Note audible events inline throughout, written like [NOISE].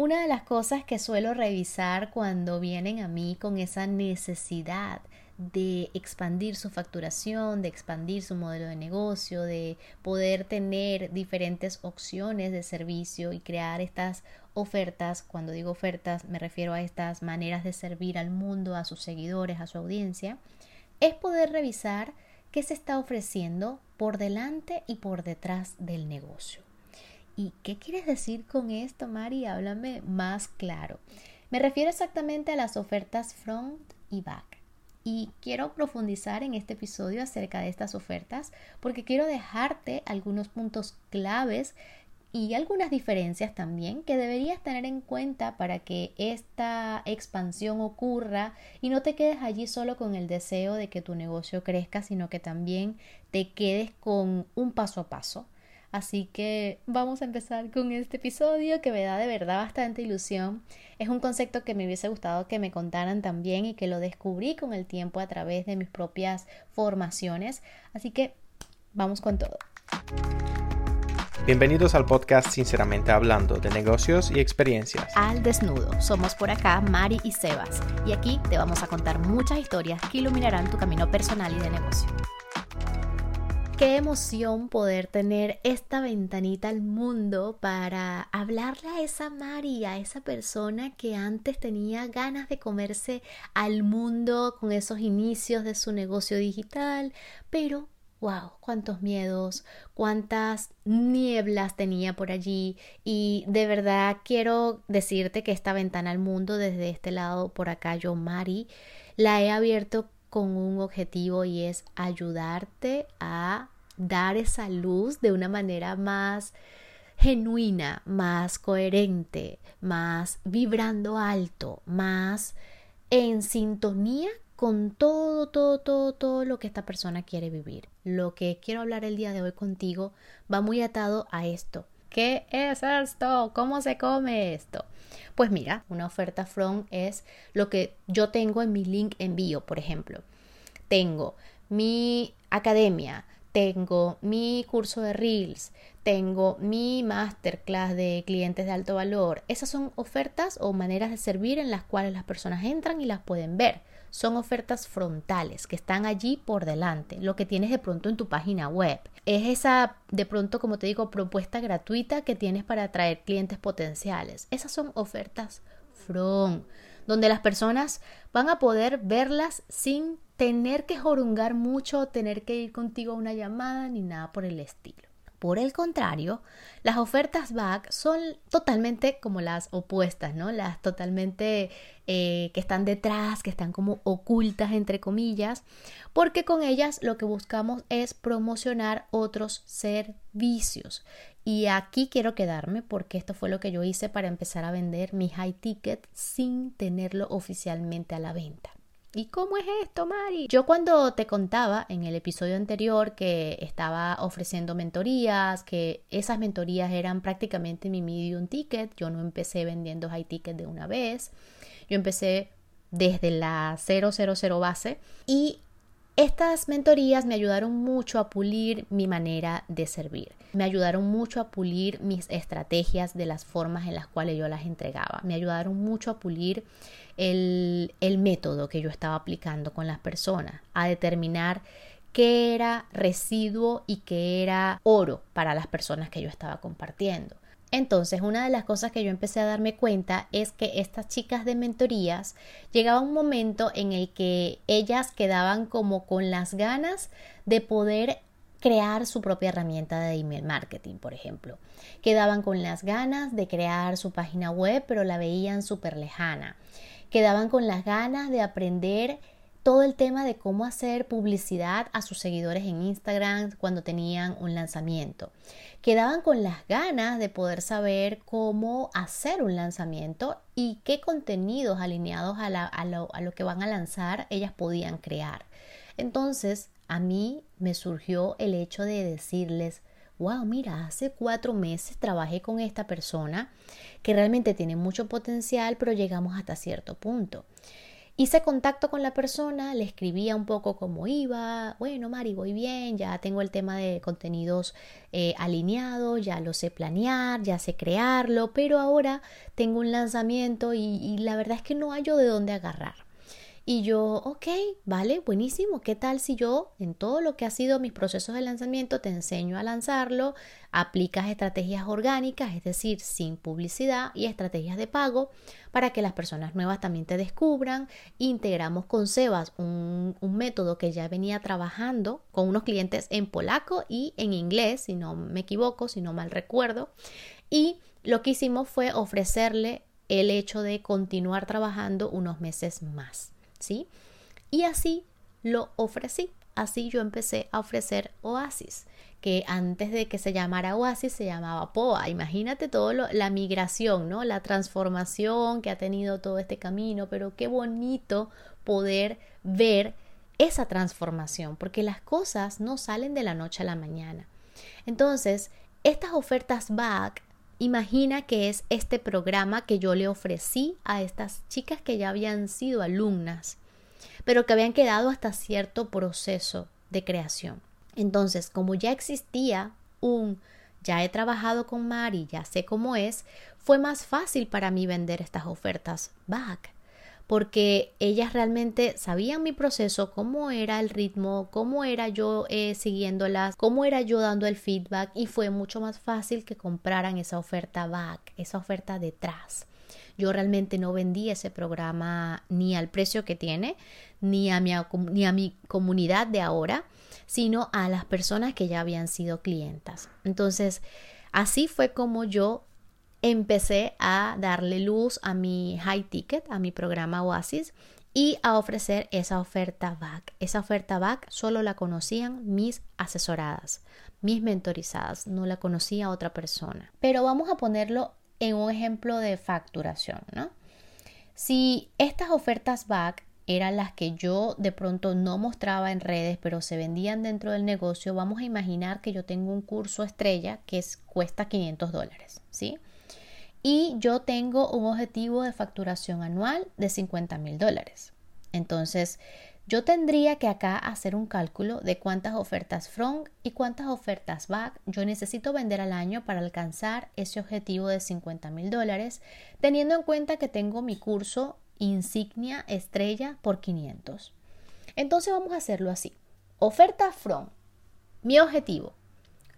Una de las cosas que suelo revisar cuando vienen a mí con esa necesidad de expandir su facturación, de expandir su modelo de negocio, de poder tener diferentes opciones de servicio y crear estas ofertas. Cuando digo ofertas me refiero a estas maneras de servir al mundo, a sus seguidores, a su audiencia, es poder revisar qué se está ofreciendo por delante y por detrás del negocio. ¿Y qué quieres decir con esto, Mari? Háblame más claro. Me refiero exactamente a las ofertas front y back. Y quiero profundizar en este episodio acerca de estas ofertas porque quiero dejarte algunos puntos claves y algunas diferencias también que deberías tener en cuenta para que esta expansión ocurra y no te quedes allí solo con el deseo de que tu negocio crezca, sino que también te quedes con un paso a paso Así que vamos a empezar con este episodio que me da de verdad bastante ilusión. Es un concepto que me hubiese gustado que me contaran también y que lo descubrí con el tiempo a través de mis propias formaciones. Así que vamos con todo. Bienvenidos al podcast Sinceramente Hablando de negocios y experiencias. Al desnudo, somos por acá Mari y Sebas y aquí te vamos a contar muchas historias que iluminarán tu camino personal y de negocio. Qué emoción poder tener esta ventanita al mundo para hablarle a esa Mari, a esa persona que antes tenía ganas de comerse al mundo con esos inicios de su negocio digital, pero wow, cuántos miedos, cuántas nieblas tenía por allí. Y de verdad quiero decirte que esta ventana al mundo desde este lado por acá yo Mari la he abierto con un objetivo y es ayudarte a dar esa luz de una manera más genuina, más coherente, más vibrando alto, más en sintonía con todo, todo, todo, todo lo que esta persona quiere vivir. Lo que quiero hablar el día de hoy contigo va muy atado a esto. ¿Qué es esto? ¿Cómo se come esto? Pues mira, una oferta from es lo que yo tengo en mi link envío, por ejemplo. Tengo mi academia, tengo mi curso de Reels, tengo mi masterclass de clientes de alto valor. Esas son ofertas o maneras de servir en las cuales las personas entran y las pueden ver. Son ofertas frontales que están allí por delante, lo que tienes de pronto en tu página web. Es esa, de pronto, como te digo, propuesta gratuita que tienes para atraer clientes potenciales. Esas son ofertas front, donde las personas van a poder verlas sin tener que jorungar mucho, tener que ir contigo a una llamada ni nada por el estilo. Por el contrario, las ofertas back son totalmente como las opuestas, ¿no? Las totalmente eh, que están detrás, que están como ocultas, entre comillas, porque con ellas lo que buscamos es promocionar otros servicios. Y aquí quiero quedarme porque esto fue lo que yo hice para empezar a vender mi high ticket sin tenerlo oficialmente a la venta. ¿Y cómo es esto, Mari? Yo cuando te contaba en el episodio anterior que estaba ofreciendo mentorías, que esas mentorías eran prácticamente mi medium ticket, yo no empecé vendiendo high ticket de una vez, yo empecé desde la 000 base y estas mentorías me ayudaron mucho a pulir mi manera de servir. Me ayudaron mucho a pulir mis estrategias de las formas en las cuales yo las entregaba. Me ayudaron mucho a pulir el, el método que yo estaba aplicando con las personas, a determinar qué era residuo y qué era oro para las personas que yo estaba compartiendo. Entonces, una de las cosas que yo empecé a darme cuenta es que estas chicas de mentorías llegaba un momento en el que ellas quedaban como con las ganas de poder crear su propia herramienta de email marketing, por ejemplo. Quedaban con las ganas de crear su página web, pero la veían súper lejana. Quedaban con las ganas de aprender todo el tema de cómo hacer publicidad a sus seguidores en Instagram cuando tenían un lanzamiento. Quedaban con las ganas de poder saber cómo hacer un lanzamiento y qué contenidos alineados a, lo, a lo que van a lanzar ellas podían crear. Entonces, a mí me surgió el hecho de decirles, wow, mira, hace cuatro meses trabajé con esta persona que realmente tiene mucho potencial, pero llegamos hasta cierto punto. Hice contacto con la persona, le escribía un poco cómo iba, bueno, Mari, voy bien, ya tengo el tema de contenidos eh, alineados, ya lo sé planear, ya sé crearlo, pero ahora tengo un lanzamiento y, y la verdad es que no hallo de dónde agarrar. Y yo, ok, vale, buenísimo. ¿Qué tal si yo en todo lo que ha sido mis procesos de lanzamiento te enseño a lanzarlo, aplicas estrategias orgánicas, es decir, sin publicidad y estrategias de pago para que las personas nuevas también te descubran? Integramos con Sebas un, un método que ya venía trabajando con unos clientes en polaco y en inglés, si no me equivoco, si no mal recuerdo. Y lo que hicimos fue ofrecerle el hecho de continuar trabajando unos meses más. ¿Sí? Y así lo ofrecí. Así yo empecé a ofrecer Oasis, que antes de que se llamara Oasis se llamaba POA. Imagínate todo la migración, ¿no? La transformación que ha tenido todo este camino, pero qué bonito poder ver esa transformación, porque las cosas no salen de la noche a la mañana. Entonces, estas ofertas back Imagina que es este programa que yo le ofrecí a estas chicas que ya habían sido alumnas, pero que habían quedado hasta cierto proceso de creación. Entonces, como ya existía un ya he trabajado con Mari, ya sé cómo es, fue más fácil para mí vender estas ofertas back porque ellas realmente sabían mi proceso, cómo era el ritmo, cómo era yo eh, siguiéndolas, cómo era yo dando el feedback y fue mucho más fácil que compraran esa oferta back, esa oferta detrás. Yo realmente no vendí ese programa ni al precio que tiene, ni a mi, ni a mi comunidad de ahora, sino a las personas que ya habían sido clientas. Entonces, así fue como yo empecé a darle luz a mi high ticket, a mi programa Oasis y a ofrecer esa oferta back. Esa oferta back solo la conocían mis asesoradas, mis mentorizadas, no la conocía otra persona. Pero vamos a ponerlo en un ejemplo de facturación, ¿no? Si estas ofertas back eran las que yo de pronto no mostraba en redes, pero se vendían dentro del negocio, vamos a imaginar que yo tengo un curso estrella que cuesta 500 dólares, ¿sí? Y yo tengo un objetivo de facturación anual de 50 mil dólares. Entonces, yo tendría que acá hacer un cálculo de cuántas ofertas front y cuántas ofertas back yo necesito vender al año para alcanzar ese objetivo de 50 mil dólares, teniendo en cuenta que tengo mi curso insignia estrella por 500. Entonces vamos a hacerlo así. Oferta front. Mi objetivo,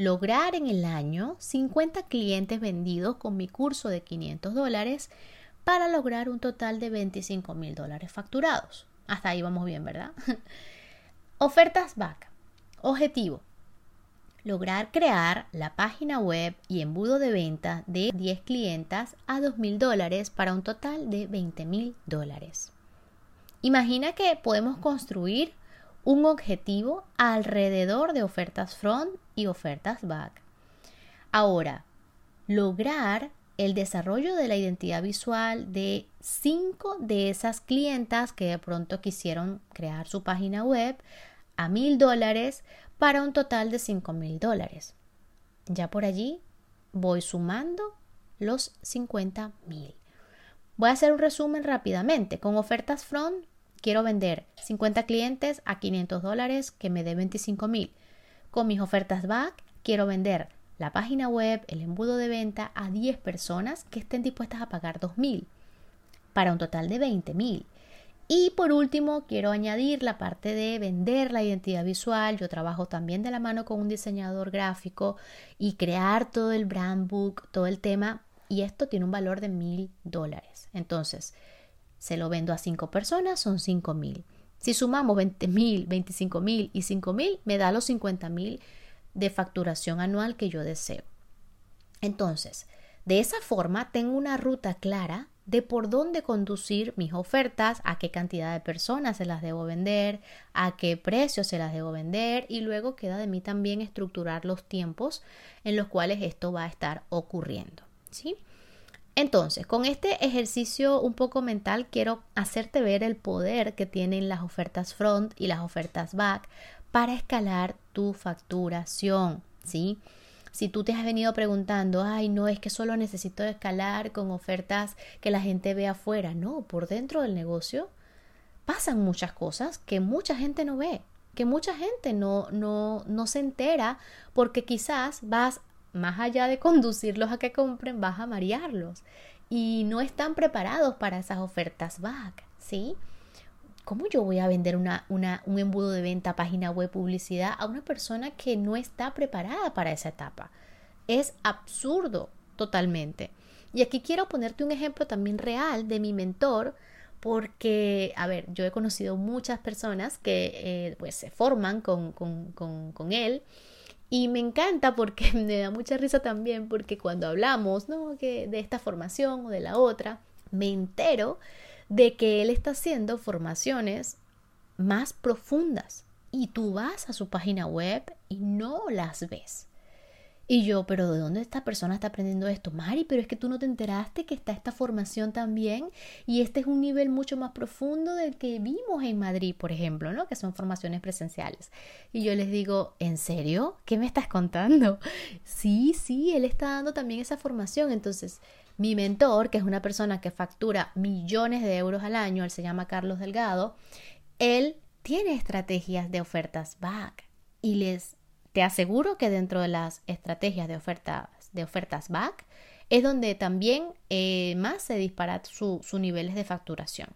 lograr en el año 50 clientes vendidos con mi curso de 500 dólares para lograr un total de 25 mil dólares facturados. Hasta ahí vamos bien, ¿verdad? [LAUGHS] Ofertas back. Objetivo. Lograr crear la página web y embudo de venta de 10 clientas a 2 mil dólares para un total de 20 mil dólares. Imagina que podemos construir un objetivo alrededor de ofertas front ofertas back. Ahora, lograr el desarrollo de la identidad visual de cinco de esas clientas que de pronto quisieron crear su página web a mil dólares para un total de cinco mil dólares. Ya por allí voy sumando los 50 mil. Voy a hacer un resumen rápidamente. Con ofertas front Quiero vender 50 clientes a 500 dólares que me dé 25 mil. Con mis ofertas back, quiero vender la página web, el embudo de venta a 10 personas que estén dispuestas a pagar 2 mil para un total de 20 mil. Y por último, quiero añadir la parte de vender la identidad visual. Yo trabajo también de la mano con un diseñador gráfico y crear todo el brand book, todo el tema. Y esto tiene un valor de mil dólares. Entonces, se lo vendo a 5 personas, son 5 mil. Si sumamos 20 mil, 25 mil y 5 mil, me da los 50 mil de facturación anual que yo deseo. Entonces, de esa forma tengo una ruta clara de por dónde conducir mis ofertas, a qué cantidad de personas se las debo vender, a qué precio se las debo vender y luego queda de mí también estructurar los tiempos en los cuales esto va a estar ocurriendo. ¿sí? Entonces, con este ejercicio un poco mental, quiero hacerte ver el poder que tienen las ofertas front y las ofertas back para escalar tu facturación, ¿sí? Si tú te has venido preguntando, ay, no es que solo necesito escalar con ofertas que la gente ve afuera, no, por dentro del negocio pasan muchas cosas que mucha gente no ve, que mucha gente no, no, no se entera porque quizás vas más allá de conducirlos a que compren, vas a marearlos y no están preparados para esas ofertas back, ¿sí? ¿Cómo yo voy a vender una, una, un embudo de venta, página web, publicidad a una persona que no está preparada para esa etapa? Es absurdo totalmente. Y aquí quiero ponerte un ejemplo también real de mi mentor, porque, a ver, yo he conocido muchas personas que eh, pues se forman con, con, con, con él y me encanta porque [LAUGHS] me da mucha risa también porque cuando hablamos, ¿no? De esta formación o de la otra, me entero de que él está haciendo formaciones más profundas y tú vas a su página web y no las ves. Y yo, pero ¿de dónde esta persona está aprendiendo esto? Mari, pero es que tú no te enteraste que está esta formación también y este es un nivel mucho más profundo del que vimos en Madrid, por ejemplo, ¿no? Que son formaciones presenciales. Y yo les digo, ¿en serio? ¿Qué me estás contando? Sí, sí, él está dando también esa formación. Entonces, mi mentor, que es una persona que factura millones de euros al año, él se llama Carlos Delgado, él tiene estrategias de ofertas back y les te aseguro que dentro de las estrategias de ofertas, de ofertas back es donde también eh, más se dispara sus niveles de facturación,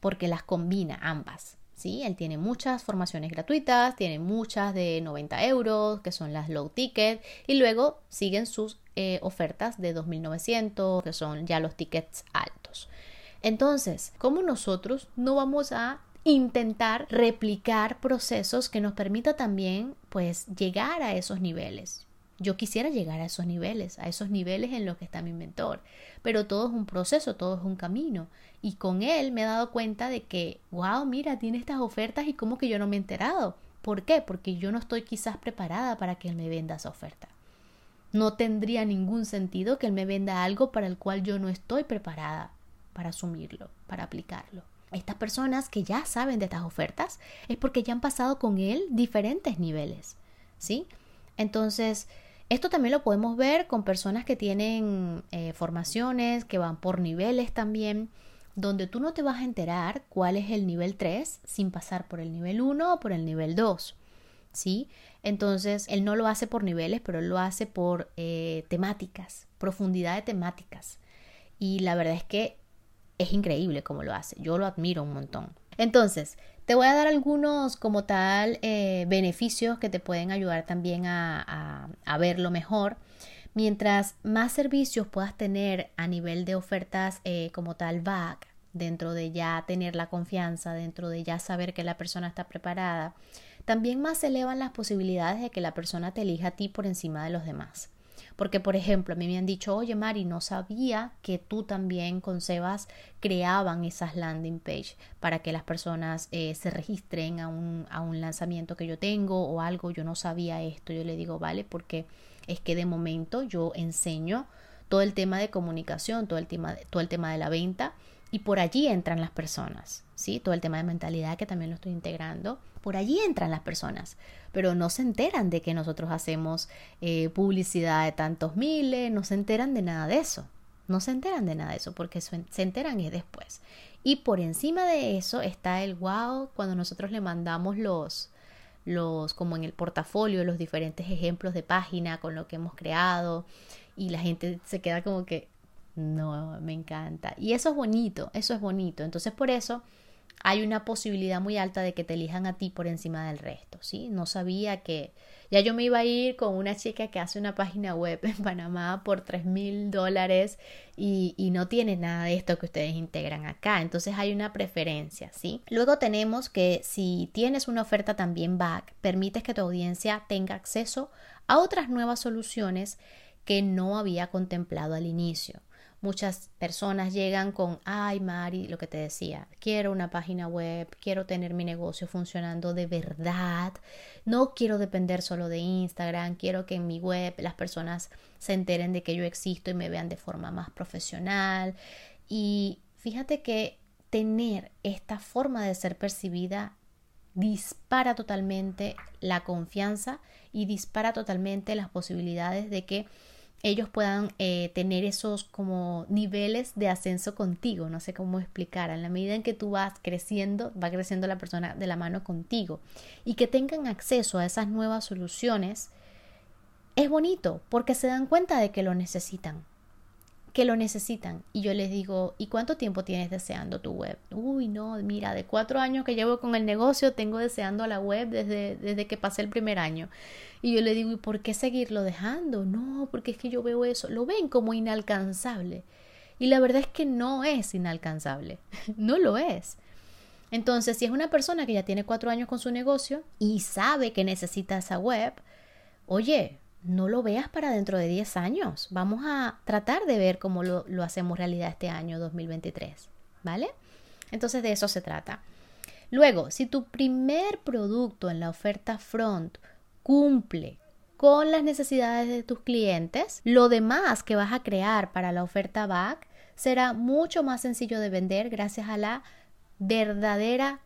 porque las combina ambas. ¿sí? Él tiene muchas formaciones gratuitas, tiene muchas de 90 euros, que son las low ticket, y luego siguen sus eh, ofertas de 2.900, que son ya los tickets altos. Entonces, ¿cómo nosotros no vamos a intentar replicar procesos que nos permita también pues llegar a esos niveles. Yo quisiera llegar a esos niveles, a esos niveles en los que está mi mentor, pero todo es un proceso, todo es un camino. Y con él me he dado cuenta de que, wow, mira, tiene estas ofertas y como que yo no me he enterado. ¿Por qué? Porque yo no estoy quizás preparada para que él me venda esa oferta. No tendría ningún sentido que él me venda algo para el cual yo no estoy preparada para asumirlo, para aplicarlo estas personas que ya saben de estas ofertas es porque ya han pasado con él diferentes niveles, ¿sí? Entonces, esto también lo podemos ver con personas que tienen eh, formaciones, que van por niveles también, donde tú no te vas a enterar cuál es el nivel 3 sin pasar por el nivel 1 o por el nivel 2, ¿sí? Entonces, él no lo hace por niveles, pero él lo hace por eh, temáticas, profundidad de temáticas. Y la verdad es que es increíble cómo lo hace. Yo lo admiro un montón. Entonces, te voy a dar algunos como tal eh, beneficios que te pueden ayudar también a, verlo mejor. Mientras más servicios puedas tener a nivel de ofertas eh, como tal back, dentro de ya tener la confianza, dentro de ya saber que la persona está preparada, también más se elevan las posibilidades de que la persona te elija a ti por encima de los demás. Porque, por ejemplo, a mí me han dicho, oye Mari, no sabía que tú también con Sebas creaban esas landing page para que las personas eh, se registren a un, a un lanzamiento que yo tengo o algo. Yo no sabía esto. Yo le digo, vale, porque es que de momento yo enseño todo el tema de comunicación, todo el tema, todo el tema de la venta y por allí entran las personas, ¿sí? Todo el tema de mentalidad que también lo estoy integrando por allí entran las personas, pero no se enteran de que nosotros hacemos eh, publicidad de tantos miles, no se enteran de nada de eso, no se enteran de nada de eso, porque se enteran es después. Y por encima de eso está el wow cuando nosotros le mandamos los, los, como en el portafolio, los diferentes ejemplos de página con lo que hemos creado y la gente se queda como que, no, me encanta. Y eso es bonito, eso es bonito. Entonces por eso hay una posibilidad muy alta de que te elijan a ti por encima del resto, ¿sí? No sabía que ya yo me iba a ir con una chica que hace una página web [LAUGHS] en Panamá por tres mil dólares y, y, no tiene nada de esto que ustedes integran acá. Entonces hay una preferencia, ¿sí? Luego tenemos que si tienes una oferta también back, permites que tu audiencia tenga acceso a otras nuevas soluciones que no había contemplado al inicio. Muchas personas llegan con, ay Mari, lo que te decía, quiero una página web, quiero tener mi negocio funcionando de verdad, no quiero depender solo de Instagram, quiero que en mi web las personas se enteren de que yo existo y me vean de forma más profesional. Y fíjate que tener esta forma de ser percibida dispara totalmente la confianza y dispara totalmente las posibilidades de que ellos puedan eh, tener esos como niveles de ascenso contigo, no sé cómo explicar, en la medida en que tú vas creciendo, va creciendo la persona de la mano contigo y que tengan acceso a esas nuevas soluciones, es bonito porque se dan cuenta de que lo necesitan que lo necesitan. Y yo les digo, ¿y cuánto tiempo tienes deseando tu web? Uy, no, mira, de cuatro años que llevo con el negocio, tengo deseando la web desde, desde que pasé el primer año. Y yo le digo, ¿y por qué seguirlo dejando? No, porque es que yo veo eso, lo ven como inalcanzable. Y la verdad es que no es inalcanzable, [LAUGHS] no lo es. Entonces, si es una persona que ya tiene cuatro años con su negocio y sabe que necesita esa web, oye, no lo veas para dentro de 10 años. Vamos a tratar de ver cómo lo, hacemos realidad este año 2023. ¿Vale? Entonces de eso se trata. Luego, si tu primer producto en la oferta front cumple con las necesidades de tus clientes, lo demás que vas a crear para la oferta back será mucho más sencillo de vender gracias a la verdadera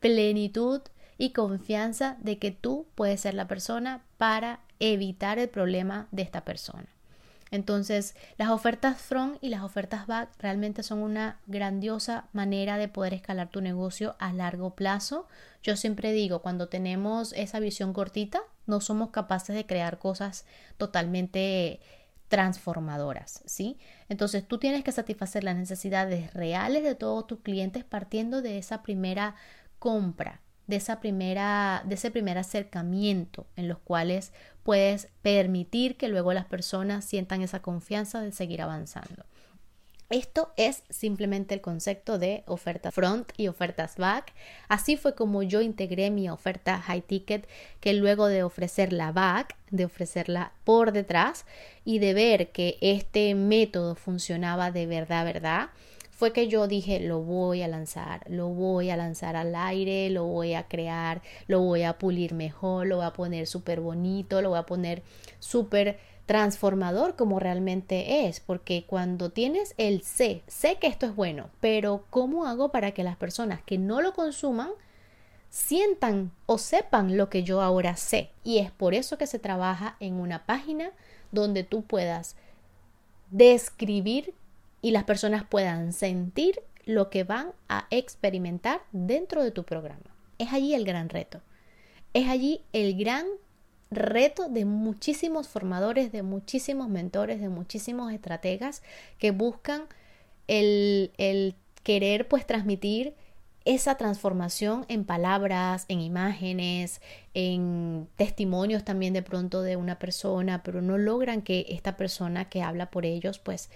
plenitud y confianza de que tú puedes ser la persona para evitar el problema de esta persona. Entonces, las ofertas front y las ofertas back realmente son una grandiosa manera de poder escalar tu negocio a largo plazo. Yo siempre digo, cuando tenemos esa visión cortita, no somos capaces de crear cosas totalmente transformadoras, ¿sí? Entonces, tú tienes que satisfacer las necesidades reales de todos tus clientes partiendo de esa primera compra de esa primera de ese primer acercamiento en los cuales puedes permitir que luego las personas sientan esa confianza de seguir avanzando. Esto es simplemente el concepto de oferta front y ofertas back. Así fue como yo integré mi oferta high ticket, que luego de ofrecer la back, de ofrecerla por detrás y de ver que este método funcionaba de verdad, verdad, fue que yo dije, lo voy a lanzar, lo voy a lanzar al aire, lo voy a crear, lo voy a pulir mejor, lo voy a poner súper bonito, lo voy a poner súper transformador como realmente es, porque cuando tienes el sé, sé que esto es bueno, pero ¿cómo hago para que las personas que no lo consuman sientan o sepan lo que yo ahora sé? Y es por eso que se trabaja en una página donde tú puedas describir y las personas puedan sentir lo que van a experimentar dentro de tu programa. Es allí el gran reto. Es allí el gran reto de muchísimos formadores, de muchísimos mentores, de muchísimos estrategas que buscan el, el querer pues transmitir esa transformación en palabras, en imágenes, en testimonios también de pronto de una persona, pero no logran que esta persona que habla por ellos pues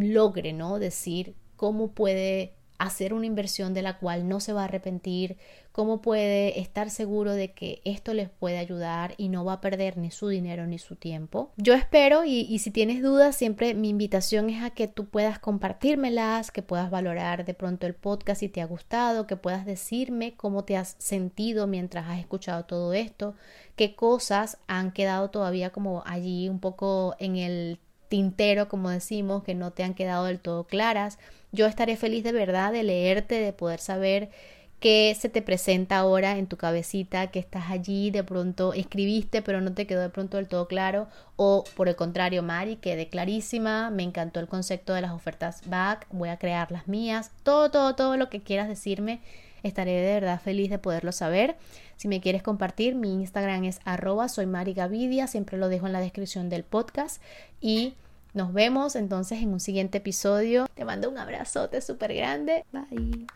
logre, ¿no? Decir cómo puede hacer una inversión de la cual no se va a arrepentir, cómo puede estar seguro de que esto les puede ayudar y no va a perder ni su dinero ni su tiempo. Yo espero y, si tienes dudas, siempre mi invitación es a que tú puedas compartírmelas, que puedas valorar de pronto el podcast si te ha gustado, que puedas decirme cómo te has sentido mientras has escuchado todo esto, qué cosas han quedado todavía como allí un poco en el tintero, como decimos, que no te han quedado del todo claras. Yo estaré feliz de verdad de leerte, de poder saber qué se te presenta ahora en tu cabecita, que estás allí, de pronto escribiste, pero no te quedó de pronto del todo claro, o por el contrario, Mari, quedé clarísima, me encantó el concepto de las ofertas back, voy a crear las mías, todo, todo, todo lo que quieras decirme, estaré de verdad feliz de poderlo saber. Si me quieres compartir, mi Instagram es arroba soy siempre lo dejo en la descripción del podcast y nos vemos entonces en un siguiente episodio. Te mando un abrazote súper grande. Bye.